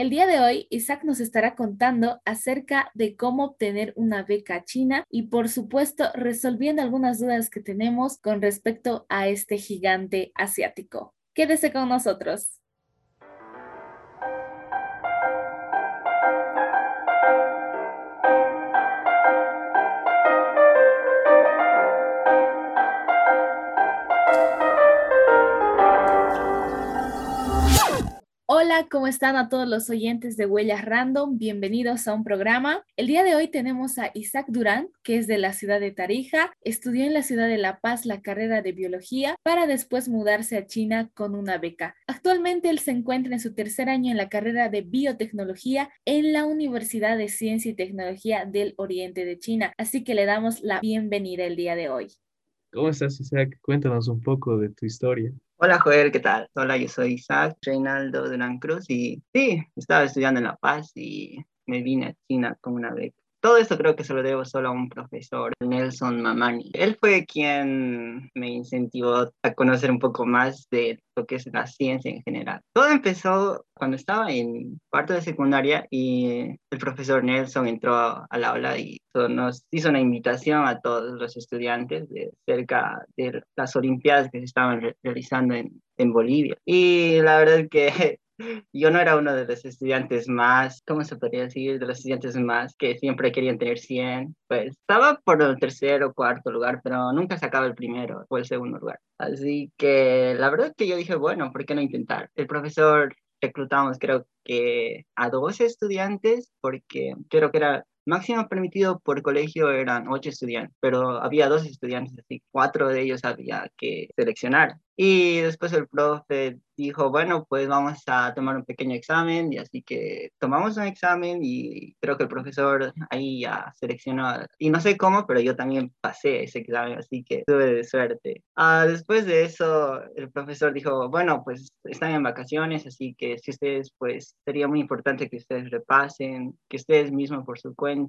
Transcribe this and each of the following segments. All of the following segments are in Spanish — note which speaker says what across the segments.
Speaker 1: El día de hoy, Isaac nos estará contando acerca de cómo obtener una beca china y, por supuesto, resolviendo algunas dudas que tenemos con respecto a este gigante asiático. Quédese con nosotros. ¿Cómo están a todos los oyentes de Huellas Random? Bienvenidos a un programa. El día de hoy tenemos a Isaac Durán, que es de la ciudad de Tarija, estudió en la ciudad de La Paz la carrera de biología para después mudarse a China con una beca. Actualmente él se encuentra en su tercer año en la carrera de biotecnología en la Universidad de Ciencia y Tecnología del Oriente de China, así que le damos la bienvenida el día de hoy.
Speaker 2: ¿Cómo estás, Isaac? Cuéntanos un poco de tu historia.
Speaker 3: Hola Joel, ¿qué tal? Hola, yo soy Isaac Reinaldo Durán Cruz y sí, estaba estudiando en La Paz y me vine a China con una beca. Todo esto creo que se lo debo solo a un profesor, Nelson Mamani. Él fue quien me incentivó a conocer un poco más de lo que es la ciencia en general. Todo empezó cuando estaba en cuarto de secundaria y el profesor Nelson entró al aula y nos hizo una invitación a todos los estudiantes de cerca de las Olimpiadas que se estaban realizando en, en Bolivia. Y la verdad que yo no era uno de los estudiantes más, ¿cómo se podría decir? De los estudiantes más que siempre querían tener 100. Pues estaba por el tercer o cuarto lugar, pero nunca sacaba el primero o el segundo lugar. Así que la verdad que yo dije, bueno, ¿por qué no intentar? El profesor reclutamos creo que a dos estudiantes porque creo que era máximo permitido por colegio eran ocho estudiantes, pero había dos estudiantes, así cuatro de ellos había que seleccionar. Y después el profe dijo, bueno, pues vamos a tomar un pequeño examen y así que tomamos un examen y creo que el profesor ahí ya seleccionó, y no sé cómo, pero yo también pasé ese examen, así que tuve de suerte. Ah, después de eso, el profesor dijo, bueno, pues están en vacaciones, así que si ustedes, pues sería muy importante que ustedes repasen, que ustedes mismos por su cuenta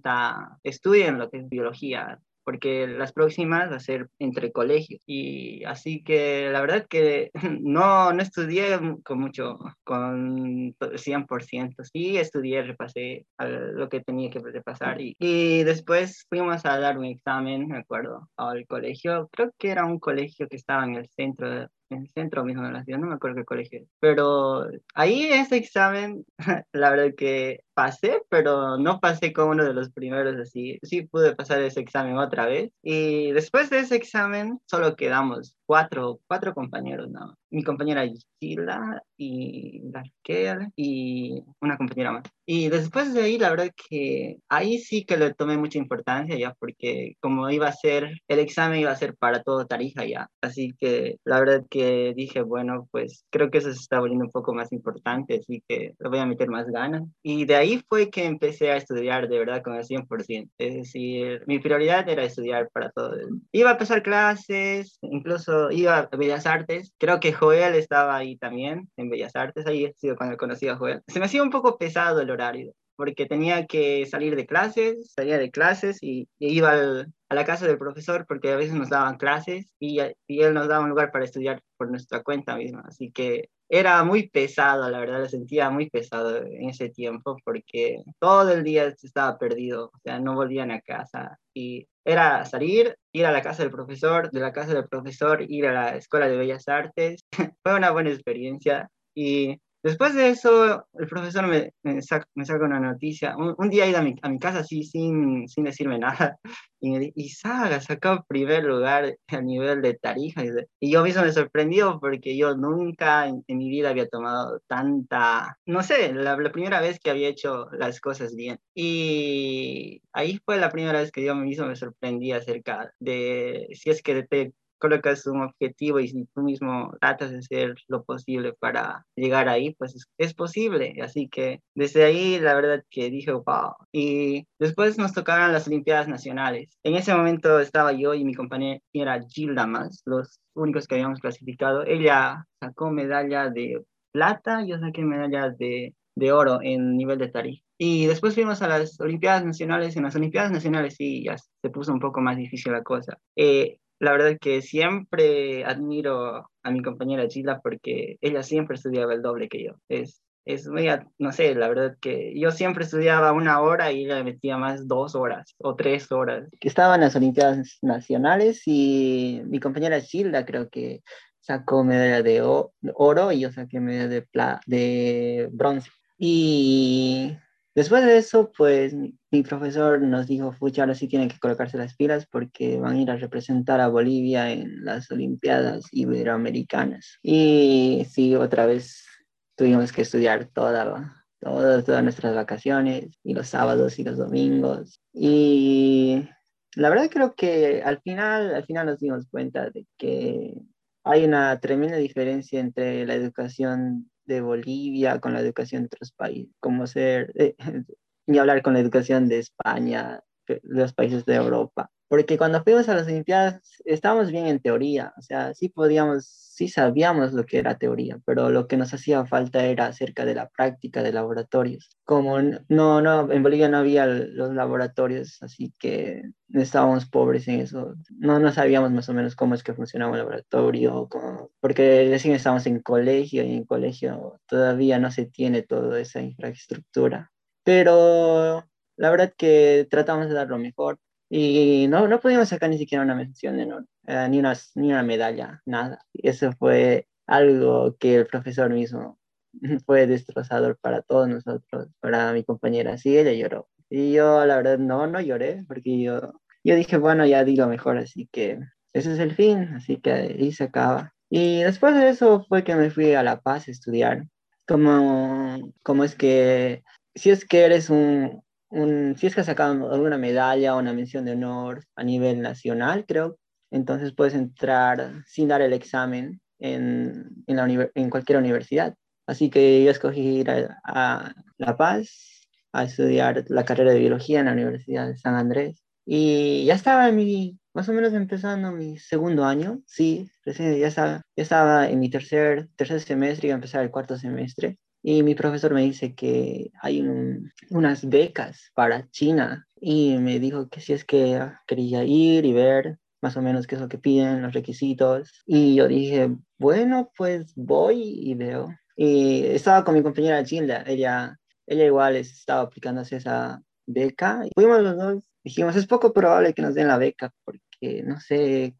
Speaker 3: estudien lo que es biología, porque las próximas va a ser entre colegios. Y así que la verdad que no, no estudié con mucho, con 100%. Sí, estudié, repasé lo que tenía que repasar y, y después fuimos a dar un examen, me acuerdo, al colegio. Creo que era un colegio que estaba en el centro en el centro mismo de la ciudad, no me acuerdo qué colegio. Pero ahí ese examen, la verdad que pasé, pero no pasé como uno de los primeros así. Sí pude pasar ese examen otra vez. Y después de ese examen, solo quedamos cuatro, cuatro compañeros, ¿no? Mi compañera Gila y Darkel y una compañera más. Y después de ahí, la verdad que ahí sí que le tomé mucha importancia ya, porque como iba a ser, el examen iba a ser para todo Tarija ya. Así que la verdad que dije, bueno, pues creo que eso se está volviendo un poco más importante, así que le voy a meter más ganas. Y de ahí fue que empecé a estudiar de verdad con el 100%. Es decir, mi prioridad era estudiar para todo. Iba a empezar clases, incluso iba a Bellas Artes. Creo que Joel estaba ahí también, en Bellas Artes. Ahí he sido cuando conocí a Joel. Se me hacía un poco pesado el horario porque tenía que salir de clases, salía de clases y, iba a la casa del profesor porque a veces nos daban clases y, y, él nos daba un lugar para estudiar por nuestra cuenta misma. Así que era muy pesado, la verdad, lo sentía muy pesado en ese tiempo porque todo el día estaba perdido, o sea, no volvían a casa y era salir, ir a la casa del profesor, de la casa del profesor, ir a la Escuela de Bellas Artes. Fue una buena experiencia y Después de eso, el profesor me, me, saca, una noticia. Un, día he ido a mi, a mi, casa así sin, sin decirme nada y me dice, Isaac, sacó primer lugar a nivel de Tarija. Y yo mismo me sorprendió porque yo nunca en, mi vida había tomado tanta, no sé, la, la, primera vez que había hecho las cosas bien. Y ahí fue la primera vez que yo mismo me sorprendí acerca de si es que te colocas un objetivo y si tú mismo tratas de hacer lo posible para llegar ahí, pues es, posible. Así que desde ahí la verdad que dije, wow. Y después nos tocaron las Olimpiadas Nacionales. En ese momento estaba yo y mi compañera Gilda más, los únicos que habíamos clasificado. Ella sacó medalla de plata, yo saqué medalla de, de oro en nivel de tarifa. Y después fuimos a las Olimpiadas Nacionales. En las Olimpiadas Nacionales sí, ya se puso un poco más difícil la cosa. Eh, la verdad que siempre admiro a mi compañera Gila porque ella siempre estudiaba el doble que yo. Es, es muy, no sé, la verdad que yo siempre estudiaba una hora y le metía más dos horas o tres horas. Estaba en las Olimpiadas Nacionales y mi compañera Gilda creo que sacó medalla de oro y yo saqué medalla de, de bronce. Y después de eso, pues mi profesor nos dijo, fucha, ahora sí tienen que colocarse las pilas porque van a ir a representar a Bolivia en las Olimpiadas Iberoamericanas. Y sí, otra vez tuvimos que estudiar toda, todas, todas nuestras vacaciones y los sábados y los domingos. Y la verdad creo que al final, al final nos dimos cuenta de que hay una tremenda diferencia entre la educación de Bolivia con la educación de otros países, como ser, eh, ni hablar con la educación de España, los países de Europa. Porque cuando fuimos a las Olimpiadas estábamos bien en teoría, o sea, sí podíamos, sí sabíamos lo que era teoría, pero lo que nos hacía falta era acerca de la práctica de laboratorios. Como no, no, en Bolivia no había los laboratorios, así que estábamos pobres en eso. No, no sabíamos más o menos cómo es que funcionaba el laboratorio, porque recién estábamos en colegio y en colegio todavía no se tiene toda esa infraestructura. Pero la verdad que tratamos de dar lo mejor y no, no pudimos sacar ni siquiera una mención de honor, eh, ni, una, ni una medalla, nada. Y eso fue algo que el profesor mismo fue destrozador para todos nosotros, para mi compañera. Sí, ella lloró. Y yo, la verdad, no, no lloré, porque yo, yo dije, bueno, ya digo mejor, así que ese es el fin, así que ahí se acaba. Y después de eso fue que me fui a La Paz a estudiar. Como, como es que, si es que eres un, si es que has sacado alguna medalla o una mención de honor a nivel nacional, creo, entonces puedes entrar sin dar el examen en, en, la en cualquier universidad. Así que yo escogí ir a, La Paz a estudiar la carrera de biología en la Universidad de San Andrés. Y ya estaba en mi, más o menos empezando mi segundo año, sí, recién ya estaba, ya estaba en mi tercer, tercer semestre y iba a empezar el cuarto semestre. Y mi profesor me dice que hay unas becas para China y me dijo que si es que quería ir y ver más o menos qué es lo que piden, los requisitos. Y yo dije, bueno, pues voy y veo. Y estaba con mi compañera Gilda, ella, ella igual estaba aplicándose esa beca. Y fuimos los dos, dijimos, es poco probable que nos den la beca porque no sé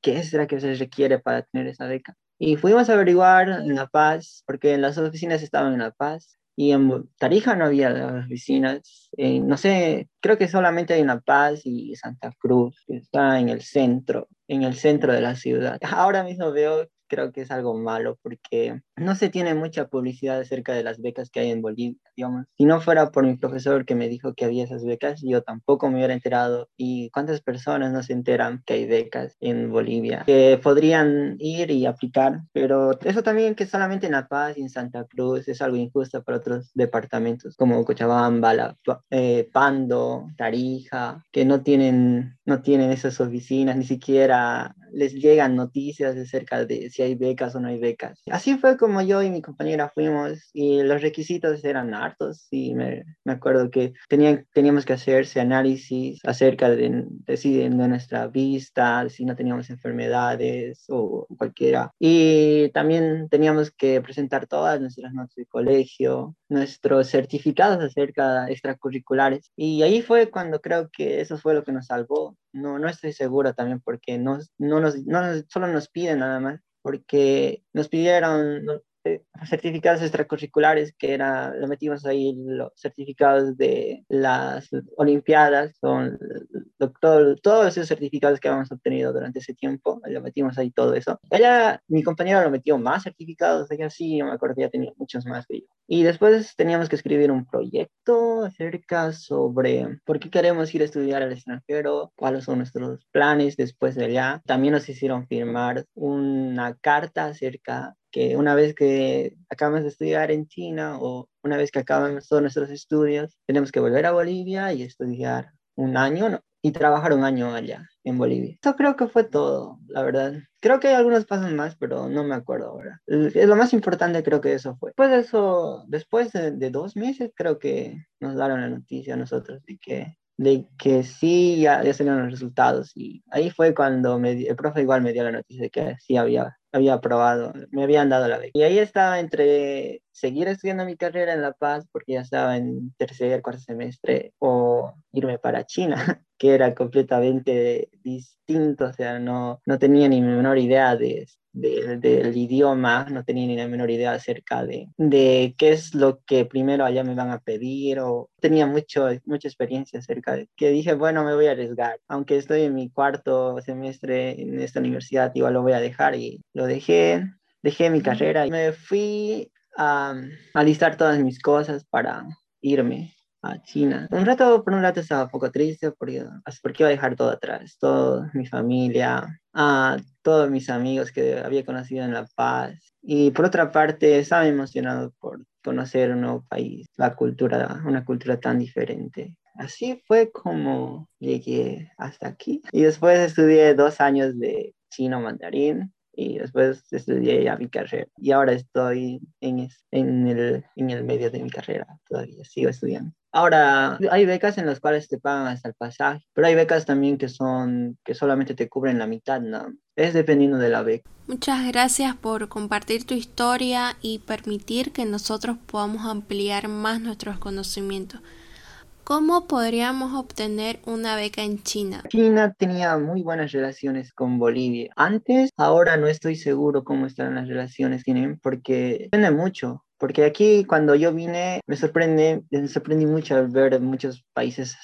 Speaker 3: qué será que se requiere para tener esa beca. Y fuimos a averiguar en La Paz, porque las oficinas estaban en La Paz y en Tarija no había las oficinas. Eh, no sé, creo que solamente hay en La Paz y Santa Cruz, que está en el centro, en el centro de la ciudad. Ahora mismo veo creo que es algo malo porque no se tiene mucha publicidad acerca de las becas que hay en Bolivia, digamos. Si no fuera por mi profesor que me dijo que había esas becas, yo tampoco me hubiera enterado. ¿Y cuántas personas no se enteran que hay becas en Bolivia? Que podrían ir y aplicar, pero eso también que solamente en La Paz y en Santa Cruz es algo injusto para otros departamentos como Cochabamba, la, eh, Pando, Tarija, que no tienen, no tienen esas oficinas, ni siquiera les llegan noticias acerca de si hay becas o no hay becas. Así fue como yo y mi compañera fuimos y los requisitos eran hartos y me, me acuerdo que tenían, teníamos que hacerse análisis acerca de, de, de, nuestra vista, si no teníamos enfermedades o cualquiera. Y también teníamos que presentar todas nuestras notas de colegio, nuestros certificados acerca extracurriculares. Y ahí fue cuando creo que eso fue lo que nos salvó. No, no estoy segura también porque no, no, nos, no solo nos piden nada más, porque nos pidieron eh, certificados extracurriculares, que era, lo metimos ahí, los certificados de las Olimpiadas, son todo, todos esos certificados que habíamos obtenido durante ese tiempo, lo metimos ahí todo eso. Ella, mi compañera lo metió más certificados, ella sí, yo me acuerdo que ya tenía muchos más que yo. Y después teníamos que escribir un proyecto acerca sobre por qué queremos ir a estudiar al extranjero, cuáles son nuestros planes después de allá. También nos hicieron firmar una carta acerca que una vez que acabamos de estudiar en China o una vez que acabamos todos nuestros estudios, tenemos que volver a Bolivia y estudiar un año y trabajar un año allá en Bolivia. Eso creo que fue todo, la verdad. Creo que hay algunos pasos más, pero no me acuerdo ahora. Es lo más importante creo que eso fue. Después de eso, después de, de dos meses, creo que nos dieron la noticia a nosotros de que de que sí, ya, ya salieron los resultados. Y ahí fue cuando me, el profe igual me dio la noticia de que sí había, había aprobado, me habían dado la beca. Y ahí estaba entre seguir estudiando mi carrera en La Paz porque ya estaba en tercer, cuarto semestre o irme para China, que era completamente distinto, o sea, no, no tenía ni menor idea de, del idioma, no tenía ni la menor idea acerca de, de qué es lo que primero allá me van a pedir o tenía mucho, mucha experiencia acerca de que dije, bueno, me voy a arriesgar, aunque estoy en mi cuarto semestre en esta universidad, igual lo voy a dejar y lo dejé, dejé mi carrera y me fui a, listar todas mis cosas para irme a China. Un rato, por un rato estaba un poco triste porque, porque iba a dejar todo atrás, toda mi familia, a todos mis amigos que había conocido en La Paz. Y por otra parte, estaba emocionado por conocer un nuevo país, la cultura, una cultura tan diferente. Así fue como llegué hasta aquí. Y después estudié dos años de chino mandarín y después estudié ya mi carrera y ahora estoy en, en, el, en el medio de mi carrera, todavía sigo estudiando. Ahora, hay becas en las cuales te pagan hasta el pasaje, pero hay becas también que son que solamente te cubren la mitad, ¿no? Es dependiendo de la beca.
Speaker 4: Muchas gracias por compartir tu historia y permitir que nosotros podamos ampliar más nuestros conocimientos. ¿Cómo podríamos obtener una beca en China?
Speaker 3: China tenía muy buenas relaciones con Bolivia. Antes, ahora no estoy seguro cómo están las relaciones tienen porque depende mucho. Porque aquí cuando yo vine me sorprende, me sorprendí mucho al ver muchos países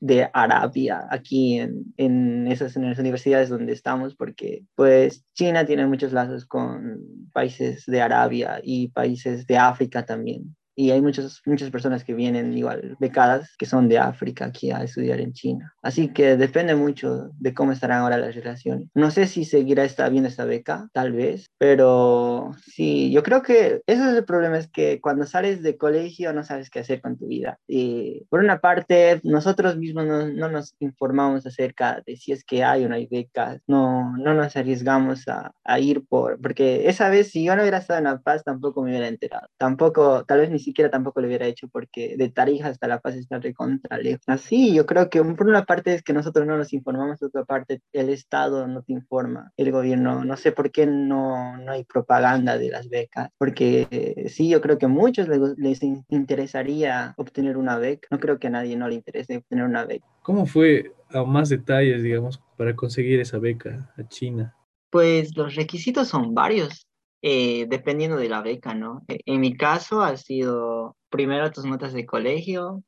Speaker 3: de Arabia aquí en, en, esas, universidades donde estamos, porque pues China tiene muchos lazos con países de Arabia y países de África también y hay muchas, muchas personas que vienen igual becadas que son de África aquí a estudiar en China. Así que depende mucho de cómo estarán ahora las relaciones. No sé si seguirá esta, bien esta beca, tal vez, pero sí, yo creo que ese es el problema, es que cuando sales de colegio no sabes qué hacer con tu vida. Y por una parte, nosotros mismos no, no nos informamos acerca de si es que hay o no hay becas, no, no nos arriesgamos a, a ir por, porque esa vez si yo no hubiera estado en La Paz tampoco me hubiera enterado, tampoco, tal vez ni siquiera tampoco lo hubiera hecho porque de Tarija hasta La Paz está recontra lejos. Así, yo creo que por una parte es que nosotros no nos informamos, por otra parte el Estado no te informa, el gobierno, no sé por qué no, no hay propaganda de las becas, porque eh, sí, yo creo que a muchos les, les interesaría obtener una beca, no creo que a nadie no le interese obtener una beca.
Speaker 2: ¿Cómo fue a más detalles, digamos, para conseguir esa beca a China?
Speaker 3: Pues los requisitos son varios. Eh, dependiendo de la beca, ¿no? E, en mi caso ha sido primero tus notas de colegio,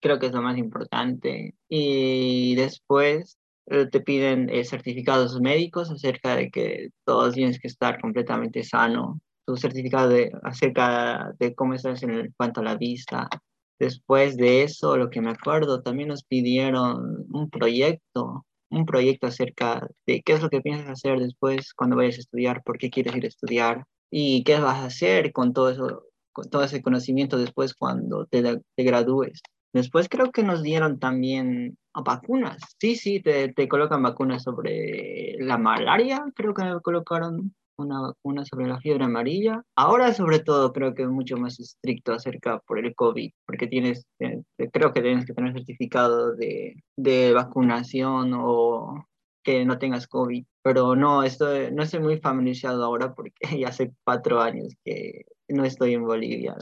Speaker 3: creo que es lo más importante, y después eh, te piden eh, certificados médicos acerca de que todos tienes que estar completamente sano, tu certificado de, acerca de cómo estás en cuanto a la vista. Después de eso, lo que me acuerdo, también nos pidieron un proyecto un proyecto acerca de qué es lo que piensas hacer después cuando vayas a estudiar, por qué quieres ir a estudiar y qué vas a hacer con todo eso, con todo ese conocimiento después cuando te, te gradúes. Después creo que nos dieron también vacunas. Sí, sí, te, te colocan vacunas sobre la malaria, creo que me colocaron una vacuna sobre la fiebre amarilla. Ahora, sobre todo, creo que es mucho más estricto acerca por el COVID, porque tienes, eh, creo que tienes que tener certificado de, de vacunación o que no tengas COVID. Pero no, estoy, no estoy muy familiarizado ahora porque ya hace cuatro años que no estoy en Bolivia.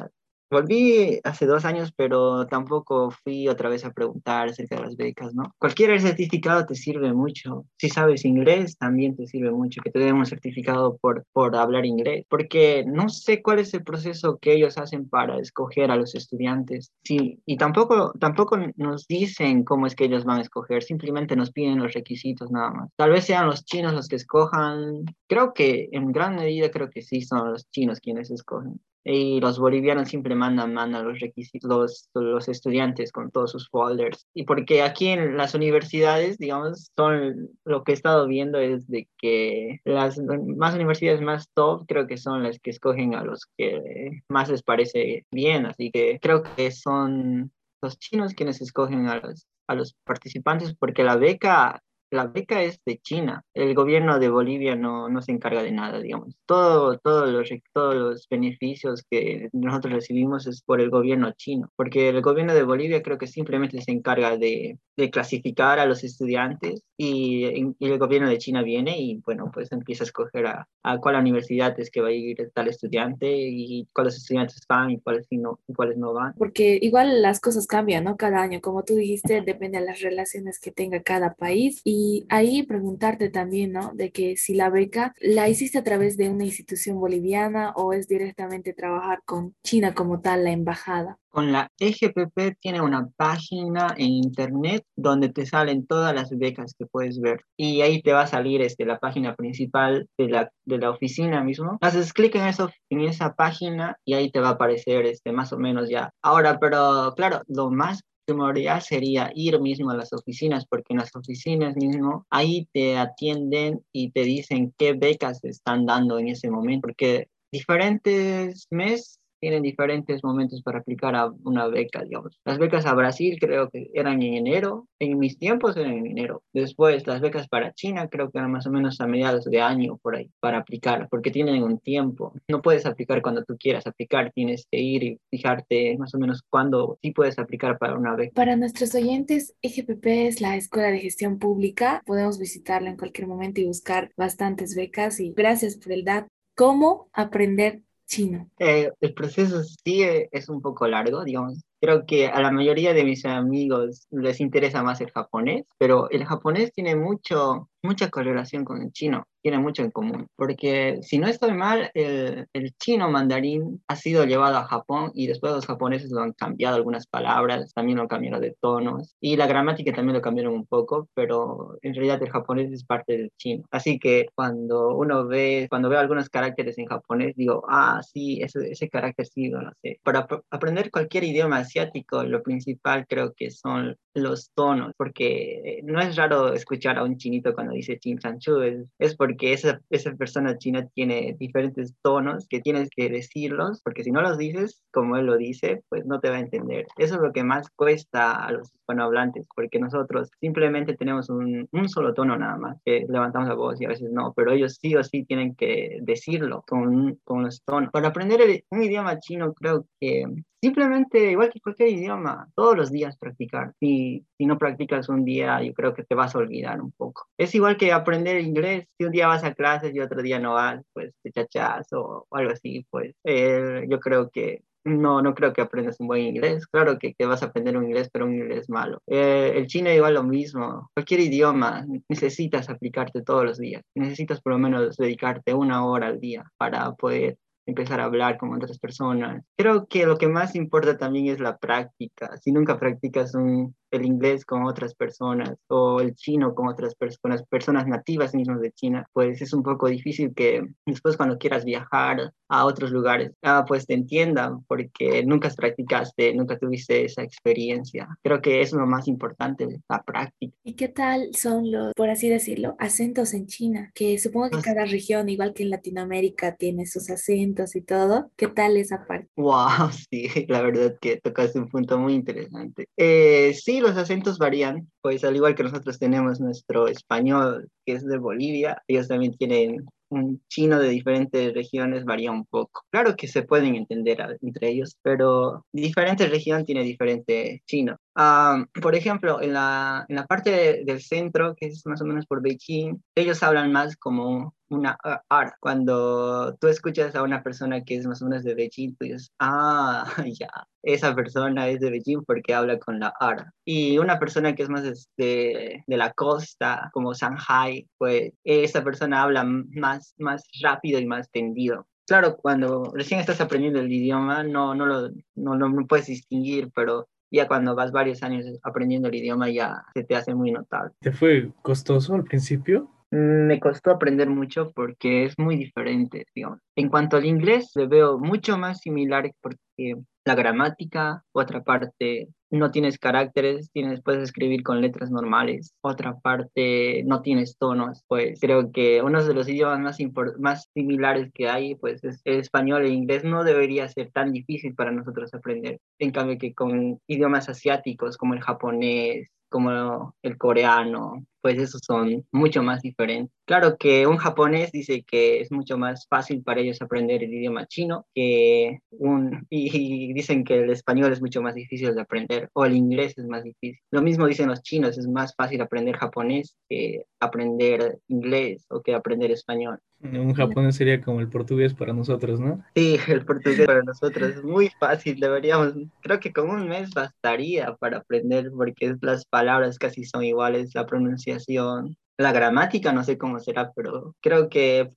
Speaker 3: Volví hace dos años, pero tampoco fui otra vez a preguntar acerca de las becas, ¿no? Cualquier certificado te sirve mucho. Si sabes inglés, también te sirve mucho que te den un certificado por, por hablar inglés, porque no sé cuál es el proceso que ellos hacen para escoger a los estudiantes. Sí, y tampoco, tampoco nos dicen cómo es que ellos van a escoger, simplemente nos piden los requisitos nada más. Tal vez sean los chinos los que escojan. Creo que en gran medida creo que sí son los chinos quienes escogen y los bolivianos siempre mandan, mandan los requisitos, los, los estudiantes con todos sus folders. Y porque aquí en las universidades, digamos, son lo que he estado viendo es de que las más universidades más top creo que son las que escogen a los que más les parece bien. Así que creo que son los chinos quienes escogen a los, a los participantes porque la beca la beca es de China. El gobierno de Bolivia no, no se encarga de nada, digamos. Todo, todos los, todos los beneficios que nosotros recibimos es por el gobierno chino, porque el gobierno de Bolivia creo que simplemente se encarga de, de clasificar a los estudiantes y, y, el gobierno de China viene y, bueno, pues empieza a escoger a, a cuál universidad es que va a ir tal estudiante y cuáles estudiantes van y cuáles, no, y cuáles no van.
Speaker 1: Porque igual las cosas cambian, ¿no? Cada año, como tú dijiste, depende de las relaciones que tenga cada país y ahí preguntarte también, ¿no? De que si la beca la hiciste a través de una institución boliviana o es directamente trabajar con China como tal, la embajada.
Speaker 3: Con la EGPP tiene una página en internet donde te salen todas las becas que puedes ver y ahí te va a salir este, la página principal de la, de la oficina mismo. Haces clic en, eso, en esa página y ahí te va a aparecer este, más o menos ya. Ahora, pero claro, lo más primordial sería ir mismo a las oficinas, porque en las oficinas mismo ahí te atienden y te dicen qué becas están dando en ese momento, porque diferentes meses tienen diferentes momentos para aplicar a una beca, digamos. Las becas a Brasil creo que eran en enero, en mis tiempos eran en enero. Después las becas para China creo que eran más o menos a mediados de año por ahí para aplicar, porque tienen un tiempo. No puedes aplicar cuando tú quieras aplicar, tienes que ir y fijarte más o menos cuándo sí puedes aplicar para una beca.
Speaker 1: Para nuestros oyentes, EGPP es la Escuela de Gestión Pública. Podemos visitarla en cualquier momento y buscar bastantes becas y gracias por el dato. ¿Cómo aprender chino?
Speaker 3: Eh, el proceso sí es un poco largo, digamos. Creo que a la mayoría de mis amigos les interesa más el japonés, pero el japonés tiene mucho, mucha correlación con el chino, tiene mucho en común, porque si no estoy mal, el, el, chino mandarín ha sido llevado a Japón y después los japoneses lo han cambiado algunas palabras, también lo cambiaron de tonos y la gramática también lo cambiaron un poco, pero en realidad el japonés es parte del chino. Así que cuando uno ve, cuando veo algunos caracteres en japonés, digo, ah, sí, ese, ese carácter sí, no lo sé. Para aprender cualquier idioma asiático, lo principal creo que son los tonos, porque no es raro escuchar a un chinito cuando dice chin chanchu, es, es porque esa, esa persona china tiene diferentes tonos que tienes que decirlos, porque si no los dices como él lo dice, pues no te va a entender. Eso es lo que más cuesta a los hispanohablantes, porque nosotros simplemente tenemos un, un solo tono nada más, que levantamos la voz y a veces no, pero ellos sí o sí tienen que decirlo con, con los tonos. Para aprender el, un idioma chino creo que Simplemente, igual que cualquier idioma, todos los días practicar. Si, si no practicas un día, yo creo que te vas a olvidar un poco. Es igual que aprender inglés. Si un día vas a clases y otro día no vas, pues te chachas o, algo así, pues eh, yo creo que no, no creo que aprendas un buen inglés. Claro que, que vas a aprender un inglés, pero un inglés malo. Eh, el chino igual lo mismo. Cualquier idioma necesitas aplicarte todos los días. Necesitas por lo menos dedicarte una hora al día para poder empezar a hablar con otras personas. Creo que lo que más importa también es la práctica. Si nunca practicas un, el inglés con otras personas o el chino con otras personas, personas nativas mismas de China, pues es un poco difícil que después cuando quieras viajar a otros lugares, ah, pues te entiendan porque nunca practicaste, nunca tuviste esa experiencia. Creo que es lo más importante, la práctica.
Speaker 1: ¿Y qué tal son los, por así decirlo, acentos en China? Que supongo que cada región, igual que en Latinoamérica, tiene sus acentos y todo. ¿Qué tal esa parte?
Speaker 3: Wow, sí, la verdad que tocaste un punto muy interesante. Eh, sí, los acentos varían, pues al igual que nosotros tenemos nuestro español, que es de Bolivia, ellos también tienen un chino de diferentes regiones varía un poco. Claro que se pueden entender entre ellos, pero diferente región tiene diferente chino. Ah, por ejemplo, en la, en la parte del centro, que es más o menos por Beijing, ellos hablan más como una R. Cuando tú escuchas a una persona que es más o menos de Beijing, tú dices, ah, ya, esa persona es de Beijing porque habla con la R. Y una persona que es más de, de la costa, como Shanghai, pues esa persona habla más, más rápido y más tendido claro, cuando recién estás aprendiendo el idioma, no, no, lo, no, no, puedes distinguir, pero ya cuando vas varios años aprendiendo el idioma ya se te hace muy notable.
Speaker 2: ¿Te fue costoso al principio?
Speaker 3: Me costó aprender mucho porque es muy diferente, digamos. En cuanto al inglés, le veo mucho más similar porque la gramática, otra parte no tienes caracteres, tienes, puedes escribir con letras normales, otra parte no tienes tonos, pues creo que uno de los idiomas más, más similares que hay, pues es el español e inglés, no debería ser tan difícil para nosotros aprender, en cambio que con idiomas asiáticos como el japonés, como el coreano, pues esos son mucho más diferentes. Claro que un japonés dice que es mucho más fácil para ellos aprender el idioma chino que un y, dicen que el español es mucho más difícil de aprender o el inglés es más difícil. Lo mismo dicen los chinos, es más fácil aprender japonés que aprender inglés o que aprender español.
Speaker 2: Un japonés sería como el portugués para nosotros, ¿no?
Speaker 3: Sí, el portugués para nosotros es muy fácil, deberíamos, creo que con un mes bastaría para aprender porque las palabras casi son iguales, la pronunciación, la gramática, no sé cómo será, pero creo que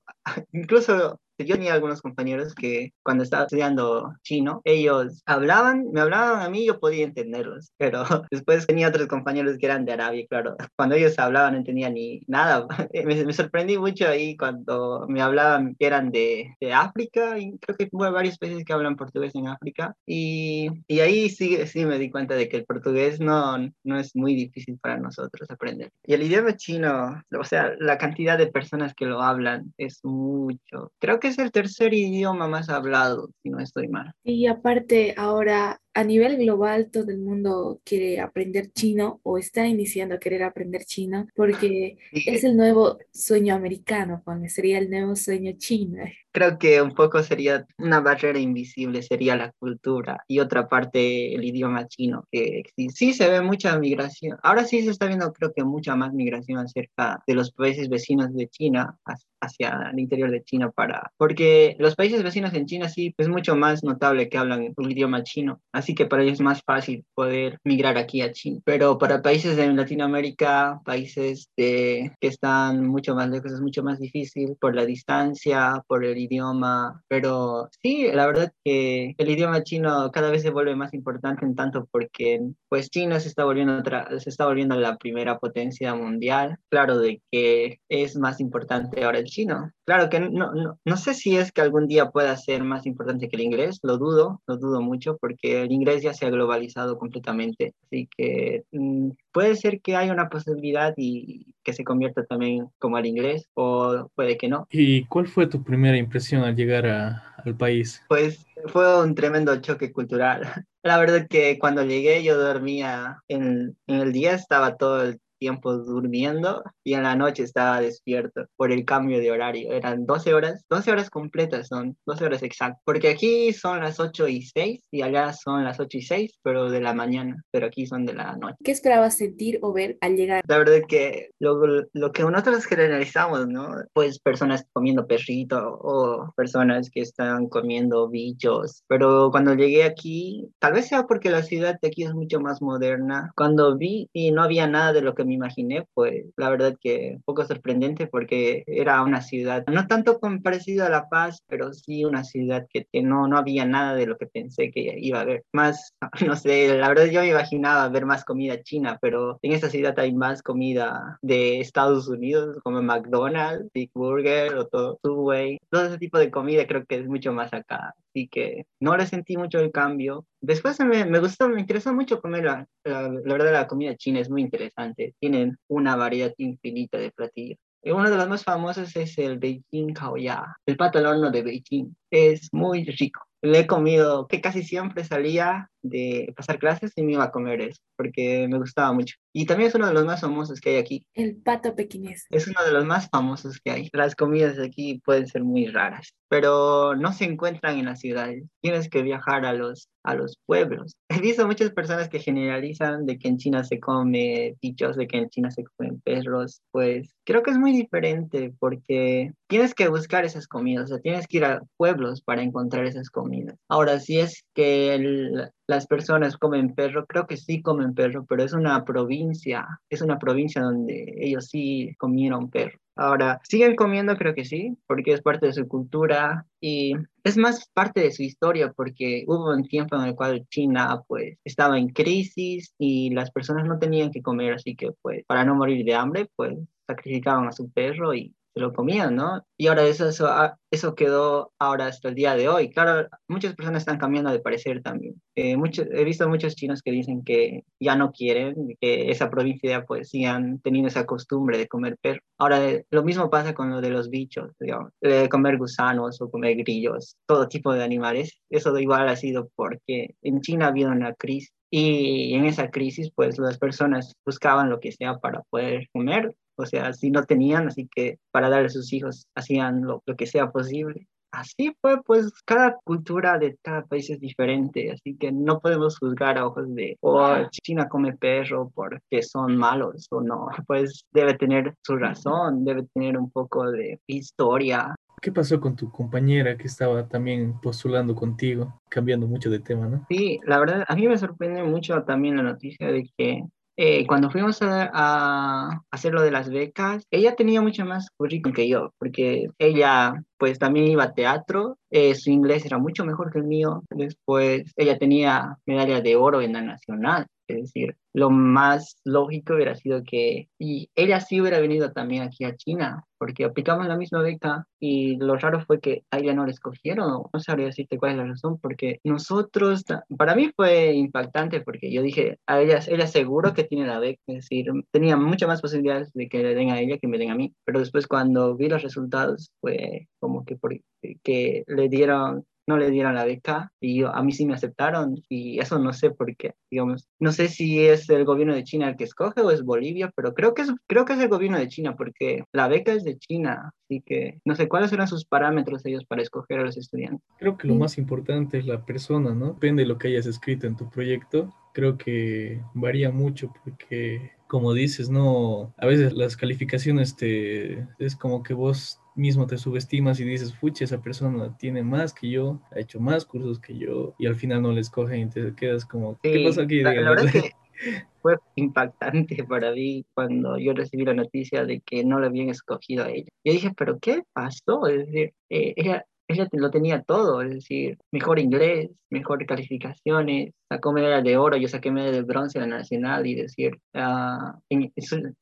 Speaker 3: incluso yo tenía algunos compañeros que cuando estaba estudiando chino, ellos hablaban, me hablaban a mí, yo podía entenderlos, pero después tenía otros compañeros que eran de Arabia, claro, cuando ellos hablaban no entendía ni nada. Me, me sorprendí mucho ahí cuando me hablaban que eran de, de África, y creo que hubo varios países que hablan portugués en África, y, y ahí sí, sí me di cuenta de que el portugués no, no es muy difícil para nosotros aprender. Y el idioma chino, o sea, la cantidad de personas que lo hablan es mucho. Creo que es el tercer idioma más hablado, si no estoy mal.
Speaker 1: Y aparte, ahora a nivel global todo el mundo quiere aprender chino o está iniciando a querer aprender chino porque es el nuevo sueño americano, cuando sería el nuevo sueño chino.
Speaker 3: Creo que un poco sería una barrera invisible, sería la cultura y otra parte el idioma chino, que sí, sí se ve mucha migración. Ahora sí se está viendo creo que mucha más migración acerca de los países vecinos de China hacia el interior de China para porque los países vecinos en China sí es mucho más notable que hablan el idioma chino así que para ellos es más fácil poder migrar aquí a China. Pero para países de Latinoamérica, países de, que están mucho más lejos, es mucho más difícil por la distancia, por el idioma. Pero sí, la verdad que el idioma chino cada vez se vuelve más importante en tanto porque pues China se está volviendo se está volviendo la primera potencia mundial. Claro de que es más importante ahora el chino. Claro que no, no, no sé si es que algún día pueda ser más importante que el inglés, lo dudo, lo dudo mucho porque el inglés ya se ha globalizado completamente, así que mm, puede ser que haya una posibilidad y que se convierta también como al inglés o puede que no.
Speaker 2: ¿Y cuál fue tu primera impresión al llegar al país?
Speaker 3: Pues fue un tremendo choque cultural. La verdad que cuando llegué yo dormía en, en el día, estaba todo el tiempo durmiendo y en la noche estaba despierto por el cambio de horario. Eran 12 horas, 12 horas completas son, 12 horas exactas. Porque aquí son las 8 y 6 y allá son las 8 y 6, pero de la mañana, pero aquí son de la noche.
Speaker 1: ¿Qué esperabas sentir o ver al llegar?
Speaker 3: La verdad que lo, lo que nosotros generalizamos, ¿no? Pues personas comiendo perrito o personas que están comiendo bichos. Pero cuando llegué aquí, tal vez sea porque la ciudad de aquí es mucho más moderna. Cuando vi y no había nada de lo que me imaginé, pues la verdad que un poco sorprendente porque era una ciudad, no tanto como parecido a La Paz, pero sí una ciudad que, no, no había nada de lo que pensé que iba a haber. Más, no sé, la verdad yo me imaginaba ver más comida china, pero en esta ciudad hay más comida de Estados Unidos, como McDonald's, Big Burger o todo, Subway. Todo ese tipo de comida creo que es mucho más acá así que no le sentí mucho el cambio. Después me, me gustó, me interesó mucho comer, la, la, verdad la comida china es muy interesante, tienen una variedad infinita de platillos. Uno de los más famosos es el Beijing Ya, el pato al horno de Beijing. Es muy rico. Le he comido, que casi siempre salía de pasar clases y me iba a comer eso, porque me gustaba mucho. Y también es uno de los más famosos que hay aquí.
Speaker 1: El pato pequinés.
Speaker 3: Es uno de los más famosos que hay. Las comidas de aquí pueden ser muy raras, pero no se encuentran en las ciudades. Tienes que viajar a los, a los pueblos. He visto muchas personas que generalizan de que en China se come bichos, de que en China se comen perros. Pues creo que es muy diferente porque tienes que buscar esas comidas, o sea, tienes que ir a pueblos para encontrar esas comidas. Ahora, si es que el, las personas comen perro, creo que sí comen perro, pero es una provincia, es una provincia donde ellos sí comieron perro. Ahora, ¿siguen comiendo? Creo que sí, porque es parte de su cultura y es más parte de su historia, porque hubo un tiempo en el cual China pues estaba en crisis y las personas no tenían que comer, así que pues para no morir de hambre pues sacrificaban a su perro y se lo comían, ¿no? Y ahora eso, eso, ah, eso quedó ahora hasta el día de hoy. Claro, muchas personas están cambiando de parecer también. Eh, he visto muchos chinos que dicen que ya no quieren, que esa provincia pues sigan teniendo esa costumbre de comer perro. Ahora, eh, lo mismo pasa con lo de los bichos, digamos, comer gusanos o comer grillos, todo tipo de animales. Eso igual ha sido porque en China ha habido una crisis y en esa crisis, pues las personas buscaban lo que sea para poder comer, o sea, si no tenían, así que para darle a sus hijos hacían lo, lo que sea posible. Así fue, pues cada cultura de cada país es diferente, así que no podemos juzgar a ojos de, oh, China come perro porque son malos o no, pues debe tener su razón, debe tener un poco de historia,
Speaker 2: ¿Qué pasó con tu compañera que estaba también postulando contigo, cambiando mucho de tema, no?
Speaker 3: Sí, la verdad, a mí me sorprende mucho también la noticia de que eh, cuando fuimos a, a, hacer lo de las becas, ella tenía mucho más currículum que yo, porque ella pues también iba a teatro, eh, su inglés era mucho mejor que el mío, después ella tenía medalla de oro en la nacional, es decir, lo más lógico hubiera sido que y ella sí hubiera venido también aquí a China, porque aplicamos la misma beca y lo raro fue que a ella no la escogieron, no sabría decirte cuál es la razón, porque nosotros, para mí fue impactante porque yo dije, a ella, ella seguro que tiene la beca, es decir, tenía muchas más posibilidades de que le den a ella que me den a mí, pero después cuando vi los resultados fue como que, por, que le dieron no le dieron la beca y a mí sí me aceptaron y eso no sé por qué, digamos, no sé si es el gobierno de China el que escoge o es Bolivia, pero creo que es, creo que es el gobierno de China porque la beca es de China, así que no sé cuáles eran sus parámetros ellos para escoger a los estudiantes.
Speaker 2: Creo que lo más importante es la persona, ¿no? Depende de lo que hayas escrito en tu proyecto, creo que varía mucho porque como dices, no, a veces las calificaciones te, es como que vos mismo te subestimas y dices, fuche, esa persona tiene más que yo, ha hecho más cursos que yo, y al final no le escogen y te quedas como, ¿qué pasa aquí?
Speaker 3: La, verdad que fue impactante para mí cuando yo recibí la noticia de que no le habían escogido a ella. Yo dije, ¿pero qué pasó? Es decir, eh, ella, ella lo tenía todo, es decir, mejor inglés, mejor calificaciones, sacó medalla de oro, yo saqué medalla de bronce en la nacional y decir, uh,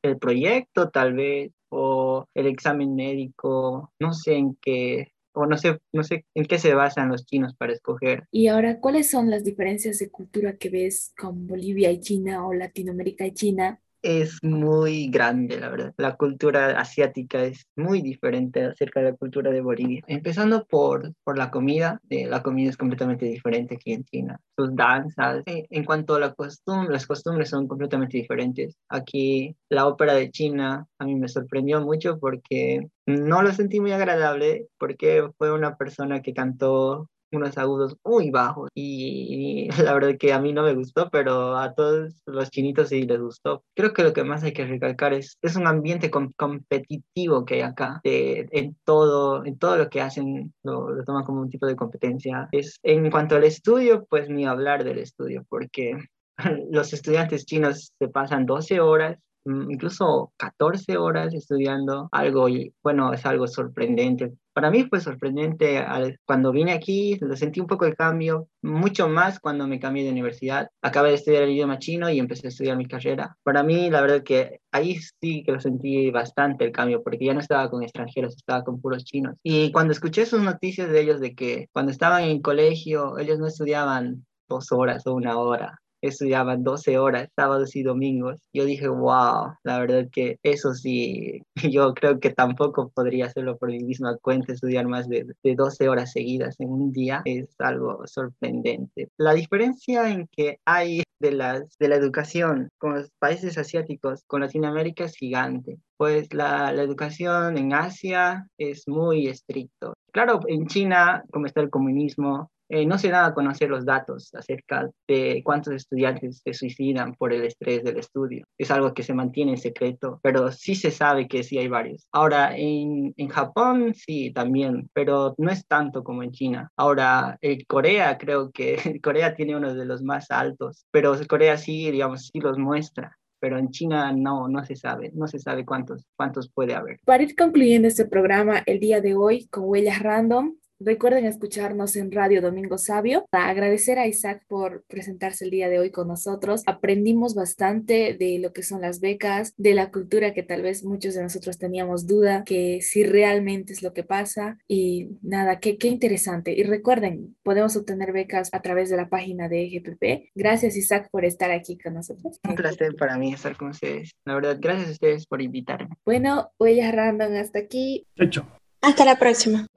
Speaker 3: el proyecto tal vez, o el examen médico, no sé en qué, o no sé, no sé en qué se basan los chinos para escoger.
Speaker 1: Y ahora, ¿cuáles son las diferencias de cultura que ves con Bolivia y China o Latinoamérica y China
Speaker 3: es muy grande, la verdad. La cultura asiática es muy diferente acerca de la cultura de Bolivia. Empezando por, por la comida, eh, la comida es completamente diferente aquí en China. Sus danzas, eh, en cuanto a la costumbre, las costumbres son completamente diferentes. Aquí la ópera de China a mí me sorprendió mucho porque no lo sentí muy agradable porque fue una persona que cantó unos agudos muy bajos y, la verdad que a mí no me gustó, pero a todos los chinitos sí les gustó. Creo que lo que más hay que recalcar es, es un ambiente competitivo que hay acá, en, todo, en todo lo que hacen lo, lo, toman como un tipo de competencia. Es, en cuanto al estudio, pues ni hablar del estudio, porque los estudiantes chinos se pasan 12 horas incluso 14 horas estudiando algo y bueno, es algo sorprendente. Para mí fue sorprendente cuando vine aquí, lo sentí un poco el cambio, mucho más cuando me cambié de universidad. Acabé de estudiar el idioma chino y empecé a estudiar mi carrera. Para mí, la verdad que ahí sí que lo sentí bastante el cambio, porque ya no estaba con extranjeros, estaba con puros chinos. Y cuando escuché sus noticias de ellos de que cuando estaban en colegio, ellos no estudiaban dos horas o una hora, estudiaban 12 horas, sábados y domingos. Yo dije, wow, la verdad que eso sí, yo creo que tampoco podría hacerlo por mi misma cuenta, estudiar más de, de 12 horas seguidas en un día es algo sorprendente. La diferencia en que hay de, las, de la educación con los países asiáticos, con Latinoamérica es gigante. Pues la, la educación en Asia es muy estricto. Claro, en China, como está el comunismo, eh, no se da a conocer los datos acerca de cuántos estudiantes se suicidan por el estrés del estudio. Es algo que se mantiene en secreto, pero sí se sabe que sí hay varios. Ahora, en, en Japón sí también, pero no es tanto como en China. Ahora, en Corea creo que Corea tiene uno de los más altos, pero Corea sí, digamos, sí los muestra pero en China no, no se sabe, no se sabe cuántos, cuántos puede haber.
Speaker 1: Para ir concluyendo este programa el día de hoy con huellas random, Recuerden escucharnos en Radio Domingo Sabio. Agradecer a Isaac por presentarse el día de hoy con nosotros. Aprendimos bastante de lo que son las becas, de la cultura que tal vez muchos de nosotros teníamos duda, que si realmente es lo que pasa. Y nada, qué, qué interesante. Y recuerden, podemos obtener becas a través de la página de EGPP. Gracias Isaac por estar aquí con nosotros.
Speaker 3: Un placer para mí estar con ustedes. La verdad, gracias a ustedes por invitarme.
Speaker 1: Bueno, huellas random hasta aquí.
Speaker 2: Hecho.
Speaker 4: Hasta la próxima.